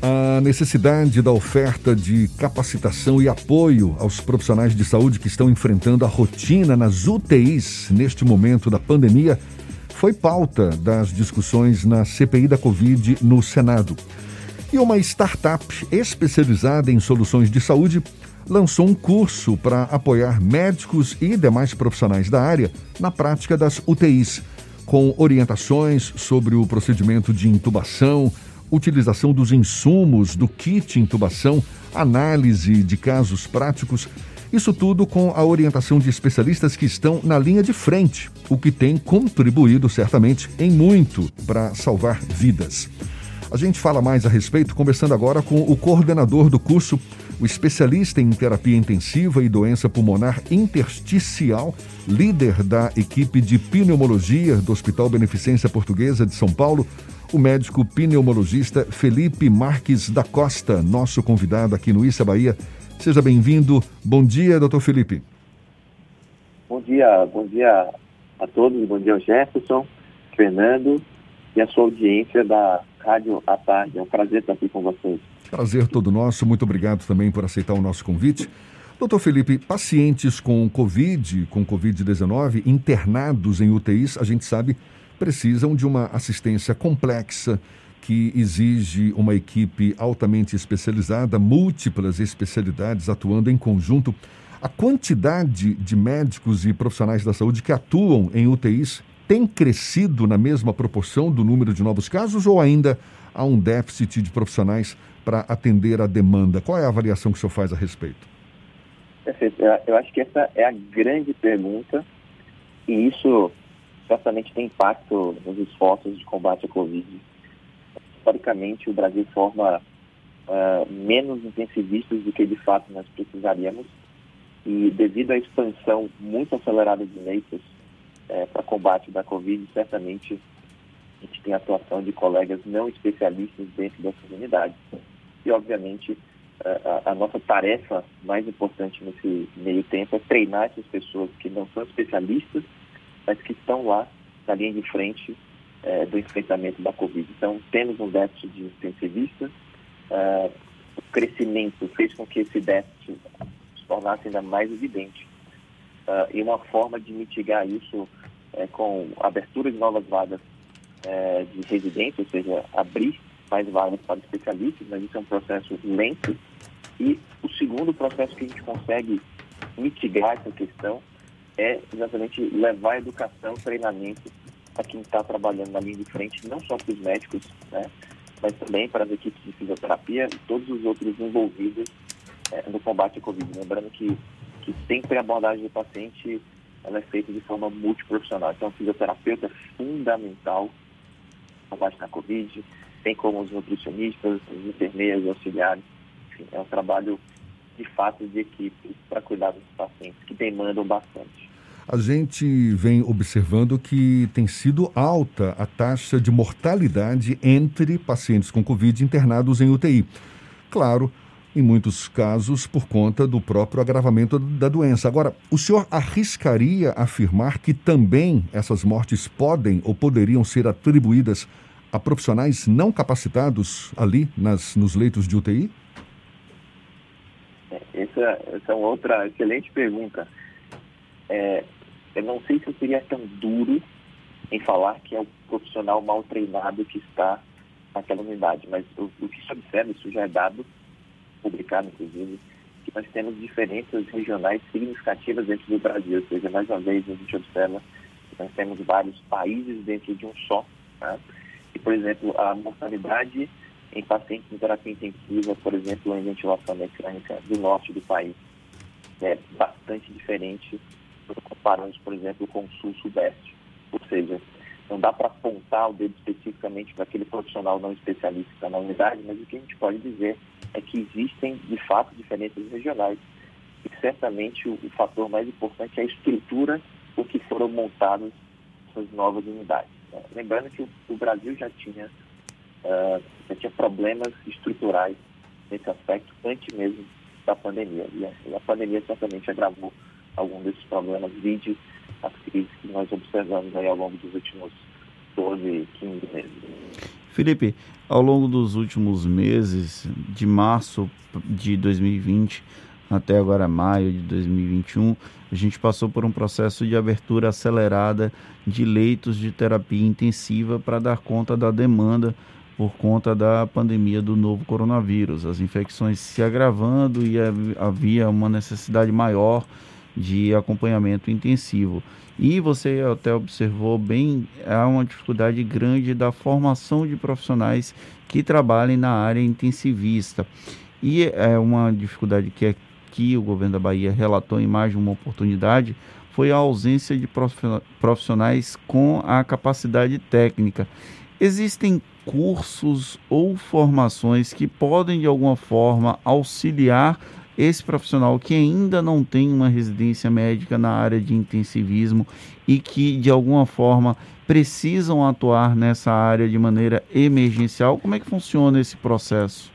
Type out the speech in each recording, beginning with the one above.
a necessidade da oferta de capacitação e apoio aos profissionais de saúde que estão enfrentando a rotina nas UTIs neste momento da pandemia foi pauta das discussões na CPI da Covid no Senado. E uma startup especializada em soluções de saúde lançou um curso para apoiar médicos e demais profissionais da área na prática das UTIs, com orientações sobre o procedimento de intubação, utilização dos insumos do kit intubação, análise de casos práticos. Isso tudo com a orientação de especialistas que estão na linha de frente, o que tem contribuído certamente em muito para salvar vidas. A gente fala mais a respeito conversando agora com o coordenador do curso, o especialista em terapia intensiva e doença pulmonar intersticial, líder da equipe de pneumologia do Hospital Beneficência Portuguesa de São Paulo, o médico pneumologista Felipe Marques da Costa, nosso convidado aqui no Issa Bahia. Seja bem-vindo. Bom dia, doutor Felipe. Bom dia, bom dia a todos, bom dia ao Jefferson, Fernando e a sua audiência da Rádio à Tarde. É um prazer estar aqui com vocês. Prazer todo nosso. Muito obrigado também por aceitar o nosso convite. Doutor Felipe, pacientes com Covid, com Covid-19, internados em UTIs, a gente sabe precisam de uma assistência complexa que exige uma equipe altamente especializada, múltiplas especialidades atuando em conjunto. A quantidade de médicos e profissionais da saúde que atuam em UTIs tem crescido na mesma proporção do número de novos casos ou ainda há um déficit de profissionais para atender a demanda? Qual é a avaliação que o senhor faz a respeito? Perfeito. Eu acho que essa é a grande pergunta e isso certamente tem impacto nos esforços de combate à Covid. Historicamente, o Brasil forma uh, menos intensivistas do que de fato nós precisaríamos e devido à expansão muito acelerada de leitos uh, para combate da Covid, certamente a gente tem atuação de colegas não especialistas dentro dessas unidades. E, obviamente, uh, a, a nossa tarefa mais importante nesse meio tempo é treinar essas pessoas que não são especialistas mas que estão lá na linha de frente é, do enfrentamento da Covid. Então, temos um déficit de intensivistas, uh, o crescimento fez com que esse déficit se tornasse ainda mais evidente. Uh, e uma forma de mitigar isso é com abertura de novas vagas é, de residência, ou seja, abrir mais vagas para especialistas, mas isso é um processo lento. E o segundo processo que a gente consegue mitigar essa questão é exatamente levar educação, treinamento para quem está trabalhando na linha de frente, não só para os médicos, né, mas também para as equipes de fisioterapia e todos os outros envolvidos é, no combate à Covid. Lembrando que, que sempre a abordagem do paciente ela é feita de forma multiprofissional. Então, o fisioterapeuta é fundamental no combate à Covid, tem como os nutricionistas, os enfermeiros, os auxiliares. Enfim, é um trabalho de fato de equipe para cuidar dos pacientes que demandam bastante a gente vem observando que tem sido alta a taxa de mortalidade entre pacientes com Covid internados em UTI. Claro, em muitos casos por conta do próprio agravamento da doença. Agora, o senhor arriscaria afirmar que também essas mortes podem ou poderiam ser atribuídas a profissionais não capacitados ali nas, nos leitos de UTI? Essa, essa é outra excelente pergunta. É, eu não sei se eu seria tão duro em falar que é o profissional mal treinado que está naquela unidade, mas o, o que se observa, isso já é dado, publicado inclusive, que nós temos diferenças regionais significativas dentro do Brasil, ou seja, mais uma vez a gente observa que nós temos vários países dentro de um só. Né? E, por exemplo, a mortalidade em pacientes em terapia intensiva, por exemplo, em ventilação mecânica do norte do país, é bastante diferente comparando, por exemplo, com o sul-sudeste. Ou seja, não dá para apontar o dedo especificamente para aquele profissional não especialista na unidade, mas o que a gente pode dizer é que existem, de fato, diferenças regionais. E certamente o, o fator mais importante é a estrutura com que foram montadas essas novas unidades. Né? Lembrando que o, o, Brasil já tinha, uh, já tinha problemas estruturais nesse aspecto antes mesmo da pandemia. E a, a pandemia certamente agravou algum desses problemas, vide as crises que nós observamos aí ao longo dos últimos 12, 15 meses. Felipe, ao longo dos últimos meses, de março de 2020 até agora maio de 2021, a gente passou por um processo de abertura acelerada de leitos de terapia intensiva para dar conta da demanda por conta da pandemia do novo coronavírus, as infecções se agravando e havia uma necessidade maior de acompanhamento intensivo. E você até observou bem, há uma dificuldade grande da formação de profissionais que trabalhem na área intensivista. E é uma dificuldade que aqui o governo da Bahia relatou em mais de uma oportunidade, foi a ausência de profissionais com a capacidade técnica. Existem cursos ou formações que podem de alguma forma auxiliar esse profissional que ainda não tem uma residência médica na área de intensivismo e que de alguma forma precisam atuar nessa área de maneira emergencial. Como é que funciona esse processo?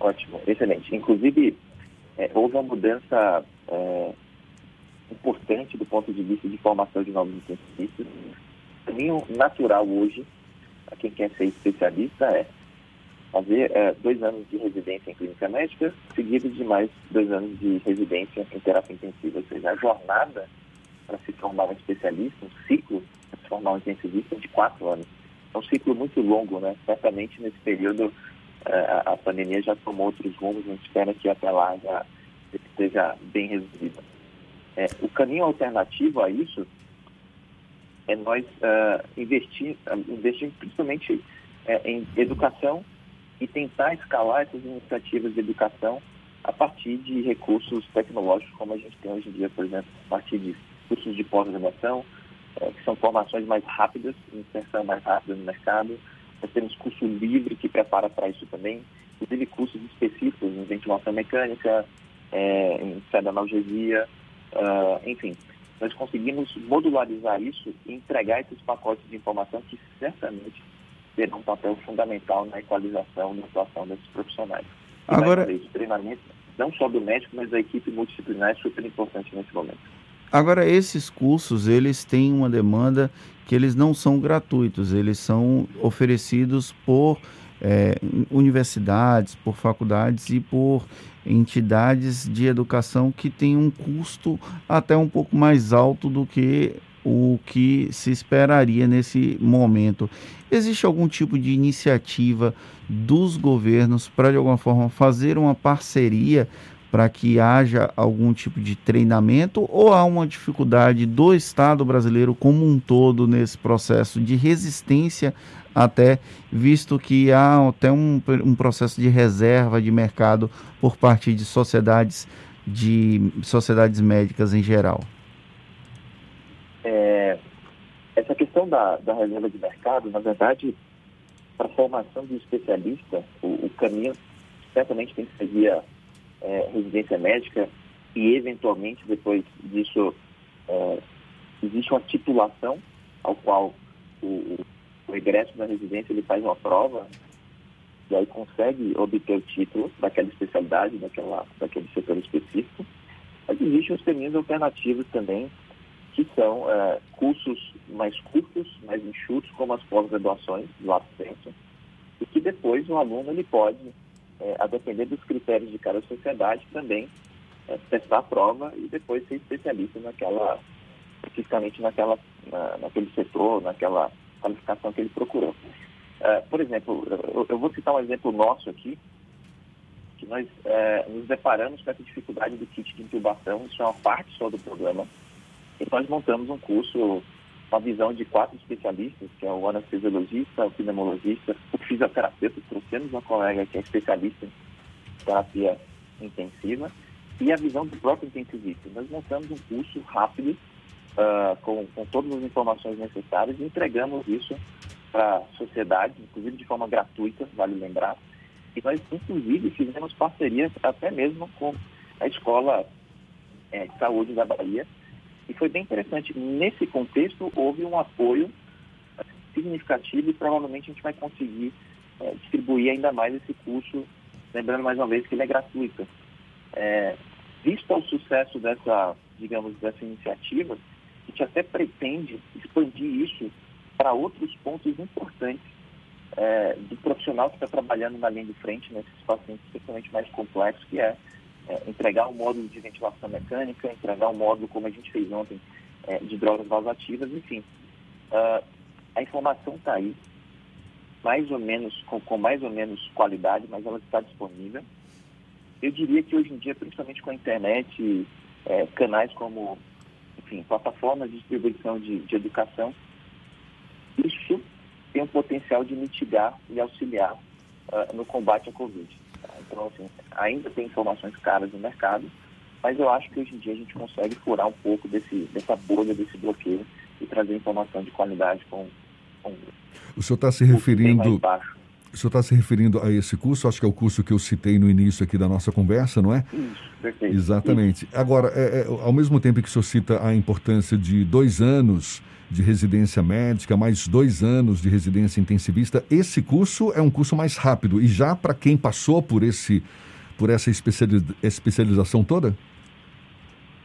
Ótimo, excelente. Inclusive, é, houve uma mudança é, importante do ponto de vista de formação de novos intensivistas. O caminho natural hoje a quem quer ser especialista é fazer é, dois anos de residência em clínica médica, seguidos de mais dois anos de residência em terapia intensiva. Ou seja, a jornada para se formar um especialista, um ciclo para se formar um intensivista de quatro anos. É um ciclo muito longo, né? Certamente nesse período é, a pandemia já tomou outros rumos, a gente espera que até lá já esteja bem resolvida. É, o caminho alternativo a isso é nós uh, investir, uh, investir principalmente uh, em educação e tentar escalar essas iniciativas de educação a partir de recursos tecnológicos como a gente tem hoje em dia, por exemplo, a partir de cursos de pós-graduação, uh, que são formações mais rápidas, inserção mais rápida no mercado. Nós temos curso livre que prepara para isso também, inclusive cursos específicos em ventilação mecânica, é, em analgesia, enfim nós conseguimos modularizar isso e entregar esses pacotes de informação que certamente terão um papel fundamental na equalização da atuação desses profissionais. E Agora, isso, treinamento não só do médico, mas da equipe multidisciplinar é super importante nesse momento. Agora, esses cursos, eles têm uma demanda que eles não são gratuitos, eles são oferecidos por é, universidades, por faculdades e por entidades de educação que têm um custo até um pouco mais alto do que o que se esperaria nesse momento. Existe algum tipo de iniciativa dos governos para, de alguma forma, fazer uma parceria para que haja algum tipo de treinamento ou há uma dificuldade do Estado brasileiro como um todo nesse processo de resistência até visto que há até um, um processo de reserva de mercado por parte de sociedades de sociedades médicas em geral? É, essa questão da, da reserva de mercado, na verdade, para a formação de especialista, o, o, caminho certamente tem que seguir a é, residência médica e, eventualmente, depois disso, é, existe uma titulação ao qual o, o ingresso da residência ele faz uma prova e aí consegue obter o título daquela especialidade, daquela, daquele setor específico. Mas existem os caminhos alternativos também, que são é, cursos mais curtos, mais enxutos, como as pós-graduações do assistência, e que depois o aluno ele pode, é, a depender dos critérios de cada sociedade, também é, testar a prova e depois ser especialista naquela, especificamente naquela, na, naquele setor, naquela qualificação que ele procurou. Uh, por exemplo, eu, eu, vou citar um exemplo nosso aqui, que nós uh, nos deparamos com essa dificuldade do kit de intubação, isso é uma parte só do programa, e nós montamos um curso com a visão de quatro especialistas, que é o anestesiologista, o pneumologista, o fisioterapeuta, trouxemos uma colega que é especialista em terapia intensiva, e a visão do próprio intensivista. Nós montamos um curso rápido, uh, com, com todas as informações necessárias e entregamos isso para a sociedade, inclusive de forma gratuita, vale lembrar. E nós, inclusive, fizemos parcerias até mesmo com a Escola é, de Saúde da Bahia. E foi bem interessante. Nesse contexto, houve um apoio significativo e provavelmente a gente vai conseguir é, distribuir ainda mais esse curso, lembrando mais uma vez que ele é gratuito. É, visto o sucesso dessa, digamos, dessa iniciativa, a gente até pretende expandir isso para outros pontos importantes é, do profissional que está trabalhando na linha de frente nesses pacientes principalmente mais complexos, que é, é, entregar um módulo de ventilação mecânica, entregar um módulo, como a gente fez ontem, é, de drogas vasoativas, enfim. Uh, a informação está aí, mais ou menos, com, com mais ou menos qualidade, mas ela está disponível. Eu diria que hoje em dia, principalmente com a internet, é, canais como, enfim, plataformas de distribuição de, de educação, isso tem o potencial de mitigar e auxiliar uh, no combate à Covid. Então, assim, ainda tem informações caras no mercado, mas eu acho que hoje em dia a gente consegue furar um pouco desse, dessa bolha, desse bloqueio e trazer informação de qualidade com, com o senhor está se referindo o senhor está se referindo a esse curso, acho que é o curso que eu citei no início aqui da nossa conversa, não é? Isso, perfeito. Exatamente. Isso. Agora, é, é, ao mesmo tempo que o senhor cita a importância de dois anos de residência médica, mais dois anos de residência intensivista, esse curso é um curso mais rápido. E já para quem passou por, esse, por essa especialização toda?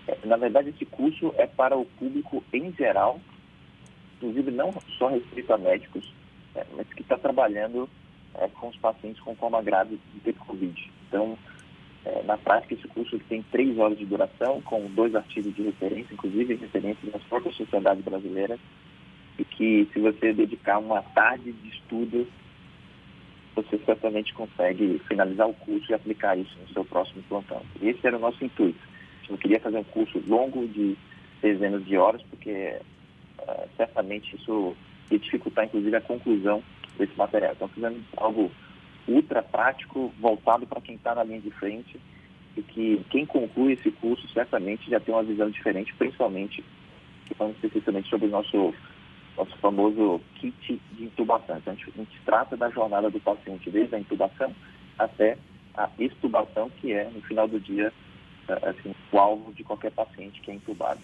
É, na verdade, esse curso é para o público em geral, inclusive não só restrito a médicos, é, mas que está trabalhando é, com os pacientes com coma grave de Covid. Então, é, na prática, esse curso tem três horas de duração, com dois artigos de referência, inclusive referências das próprias sociedades brasileiras, e que se você dedicar uma tarde de estudo, você certamente consegue finalizar o curso e aplicar isso no seu próximo plantão. Esse era o nosso intuito. A gente não queria fazer um curso longo de dezenas de horas, porque uh, certamente isso ia dificultar, inclusive, a conclusão desse material. Então, fizemos algo ultra prático, voltado para quem está na linha de frente e que quem conclui esse curso certamente já tem uma visão diferente, principalmente falando especificamente sobre o nosso, nosso famoso kit de intubação. Então, a gente, a gente trata da jornada do paciente desde a intubação até a extubação, que é, no final do dia, assim, o alvo de qualquer paciente que é intubado.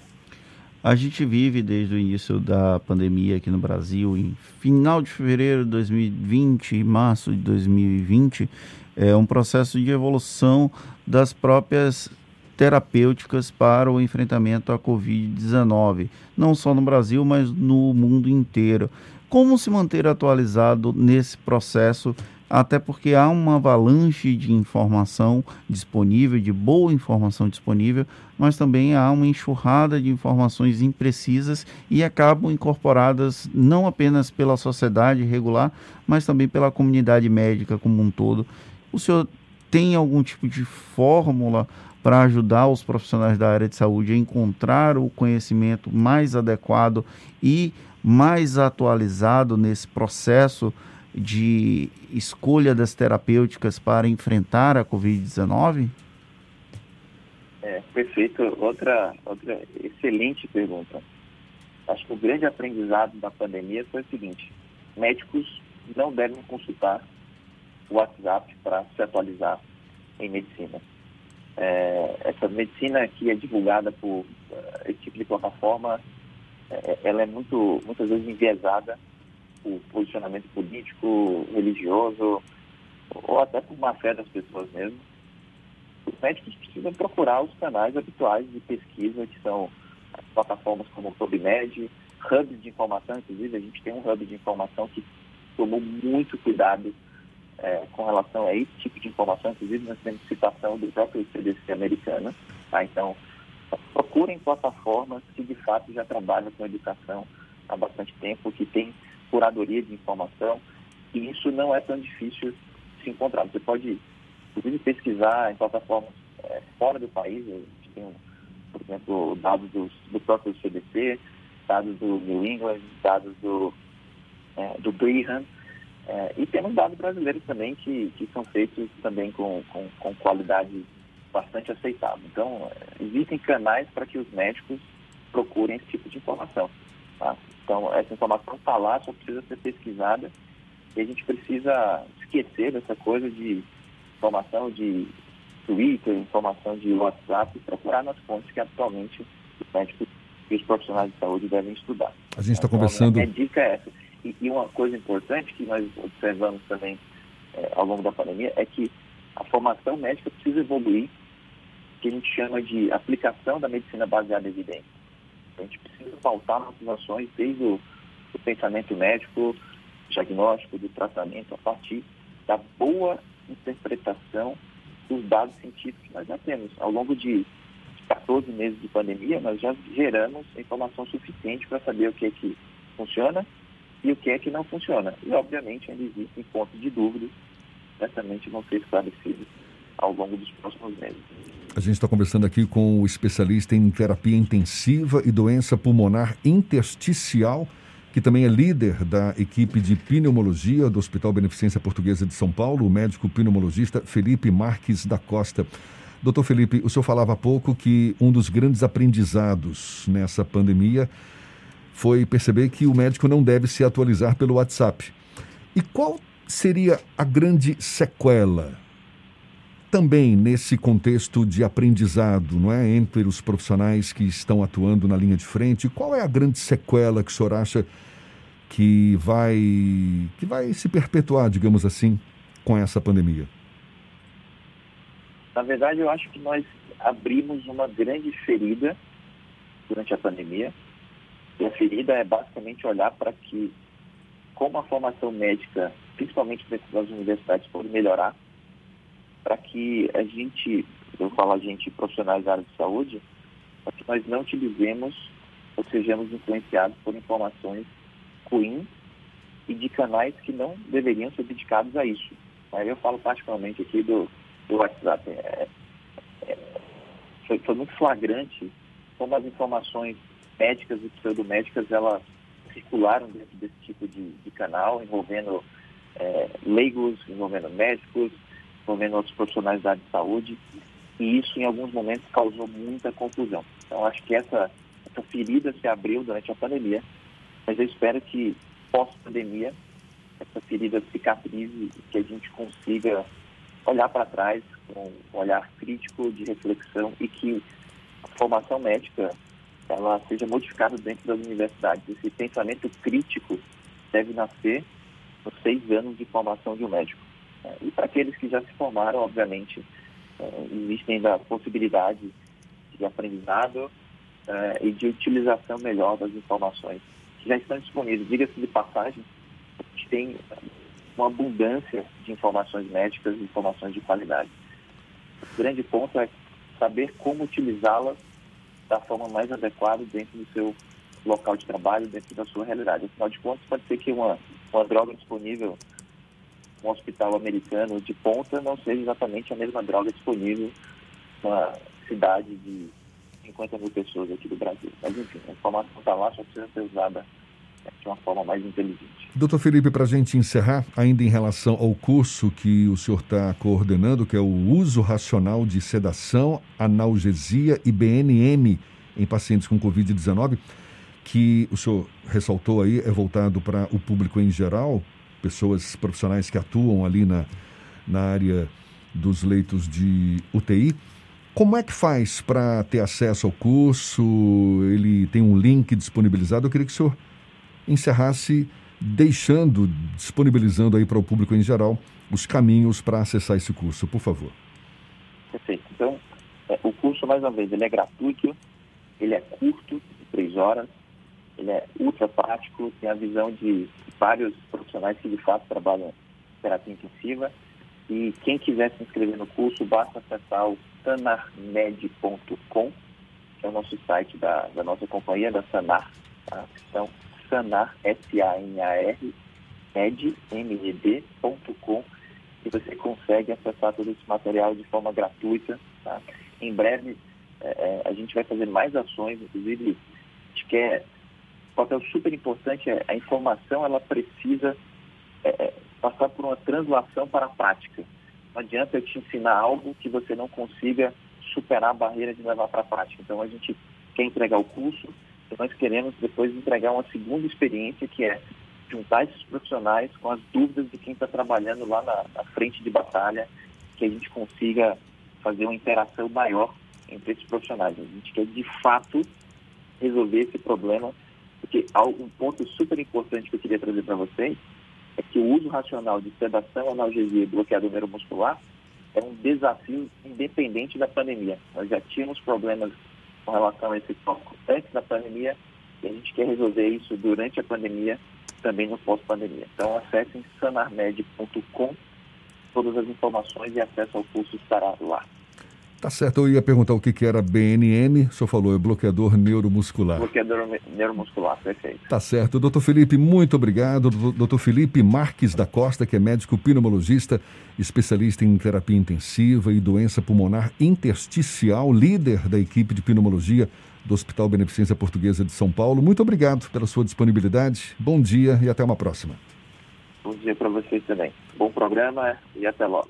A gente vive desde o início da pandemia aqui no Brasil, em final de fevereiro de 2020 e março de 2020, é um processo de evolução das próprias terapêuticas para o enfrentamento à Covid-19, não só no Brasil, mas no mundo inteiro. Como se manter atualizado nesse processo até porque há uma avalanche de informação disponível, de boa informação disponível, mas também há uma enxurrada de informações imprecisas e acabam incorporadas não apenas pela sociedade regular, mas também pela comunidade médica como um todo. O senhor tem algum tipo de fórmula para ajudar os profissionais da área de saúde a encontrar o conhecimento mais adequado e mais atualizado nesse processo? De escolha das terapêuticas para enfrentar a Covid-19? É, perfeito. Outra, outra excelente pergunta. Acho que o grande aprendizado da pandemia foi o seguinte: médicos não devem consultar o WhatsApp para se atualizar em medicina. É, essa medicina que é divulgada por uh, esse tipo de plataforma, é, ela é muito, muitas vezes enviesada por posicionamento político, religioso, ou até por má fé das pessoas mesmo, os médicos precisam procurar os canais habituais de pesquisa, que são plataformas como o PubMed, hubs de informação, inclusive a gente tem um hub de informação que tomou muito cuidado é, com relação a esse tipo de informação, inclusive nós temos citação do próprio CDC americano, tá? então procurem plataformas que de fato já trabalham com educação há bastante tempo, que tem curadoria de informação, e isso não é tão difícil se encontrar. Você pode, inclusive, pesquisar em plataformas é, fora do país, por exemplo, dados do, do próprio CDC, dados do New England, dados do, é, do Brigham, é, e temos dados brasileiros também que, que são feitos também com, com, com qualidade bastante aceitável. Então, existem canais para que os médicos procurem esse tipo de informação. Tá? Então, essa informação está lá, só precisa ser pesquisada e a gente precisa esquecer dessa coisa de informação de Twitter, informação de WhatsApp, procurar nas fontes que atualmente os médicos e os profissionais de saúde devem estudar. A gente está então, conversando. A dica é essa. E, e, uma coisa importante que nós observamos também é, ao longo da pandemia é que a formação médica precisa evoluir, que a gente chama de aplicação da medicina baseada em evidência. A gente precisa pautar nossas ações desde o, o pensamento médico, diagnóstico, do tratamento, a partir da boa interpretação dos dados científicos que nós já temos. Ao longo de 14 meses de pandemia, nós já geramos informação suficiente para saber o que é que funciona e o que é que não funciona. E, obviamente, ainda existem pontos de dúvida, certamente vão ser esclarecidos ao longo dos próximos meses. A gente está conversando aqui com o especialista em terapia intensiva e doença pulmonar intersticial, que também é líder da equipe de pneumologia do Hospital Beneficência Portuguesa de São Paulo, o médico pneumologista Felipe Marques da Costa. Doutor Felipe, o senhor falava há pouco que um dos grandes aprendizados nessa pandemia foi perceber que o médico não deve se atualizar pelo WhatsApp. E qual seria a grande sequela também nesse contexto de aprendizado, não é, entre os profissionais que estão atuando na linha de frente? Qual é a grande sequela que o senhor acha que vai que vai se perpetuar, digamos assim, com essa pandemia? Na verdade, eu acho que nós abrimos uma grande ferida durante a pandemia. E a ferida é basicamente olhar para que, como a formação médica, principalmente dentro das universidades, pode melhorar, para que a gente, eu falo a gente, profissionais da área de saúde, para que nós não utilizemos ou sejamos influenciados por informações ruins e de canais que não deveriam ser dedicados a isso. Aí eu falo particularmente aqui do, do WhatsApp. É, é, foi, foi, muito flagrante como as informações médicas e pseudomédicas elas circularam dentro desse tipo de, de canal, envolvendo é, leigos, envolvendo médicos, envolvendo outros profissionais da área de saúde, e isso em alguns momentos causou muita confusão. Então acho que essa, essa ferida se abriu durante a pandemia, mas eu espero que pós-pandemia essa ferida cicatrize e que a gente consiga olhar para trás com um olhar crítico de reflexão e que a formação médica ela seja modificada dentro das universidades. Esse pensamento crítico deve nascer nos seis anos de formação de um médico. E para aqueles que já se formaram, obviamente, é, existem ainda possibilidade de aprendizado é, e de utilização melhor das informações que já estão disponíveis. Diga-se de passagem, a gente tem uma abundância de informações médicas informações de qualidade. O grande ponto é saber como utilizá-las da forma mais adequada dentro do seu local de trabalho, dentro da sua realidade. Afinal de contas, pode ser que uma, uma droga disponível um hospital americano de ponta não seja exatamente a mesma droga disponível numa cidade de 50 mil pessoas aqui do Brasil. Mas, enfim, a informação está lá, só precisa ser usada de uma forma mais inteligente. Doutor Felipe, para a gente encerrar, ainda em relação ao curso que o senhor está coordenando, que é o uso racional de sedação, analgesia e BNM em pacientes com Covid-19, que o senhor ressaltou aí, é voltado para o público em geral, pessoas profissionais que atuam ali na, na área dos leitos de UTI. Como é que faz para ter acesso ao curso? Ele tem um link disponibilizado. Eu queria que o senhor encerrasse deixando, disponibilizando aí para o público em geral os caminhos para acessar esse curso, por favor. Perfeito. Então, é, o curso, mais uma vez, ele é gratuito, ele é curto, de três horas, ele é ultra prático, tem a visão de vários profissionais que de fato trabalham terapia intensiva. E quem quiser se inscrever no curso, basta acessar o sanarmed.com, que é o nosso site da, da nossa companhia, da Sanar. Tá? Então, sanar, S-A-N-A-R, med.com e você consegue acessar todo esse material de forma gratuita. Tá? Em breve, é, é a gente vai fazer mais ações, inclusive, a gente quer papel super importante é a informação, ela precisa é, é, passar por uma translação para a prática. Não adianta eu te ensinar algo que você não consiga superar a barreira de levar para a prática. Então, a gente quer entregar o curso, nós queremos depois entregar uma segunda experiência, que é juntar esses profissionais com as dúvidas de quem está trabalhando lá na, na frente de batalha, que a gente consiga fazer uma interação maior entre esses profissionais. A gente quer, de fato, resolver esse problema porque um ponto super importante que eu queria trazer para vocês é que o uso racional de sedação, analgesia e bloqueador neuromuscular é um desafio independente da pandemia. Nós já tínhamos problemas com relação a esse tópico antes da pandemia e a gente quer resolver isso durante a pandemia também no pós-pandemia. Então acessem sanarmed.com, todas as informações e acesso ao curso estará lá. Tá certo, eu ia perguntar o que, que era BNN, o senhor falou, é bloqueador neuromuscular. Bloqueador neuromuscular, perfeito. Tá certo. Doutor Felipe, muito obrigado. Doutor Felipe Marques da Costa, que é médico pneumologista, especialista em terapia intensiva e doença pulmonar intersticial, líder da equipe de pneumologia do Hospital Beneficência Portuguesa de São Paulo. Muito obrigado pela sua disponibilidade. Bom dia e até uma próxima. Bom dia para vocês também. Bom programa e até logo.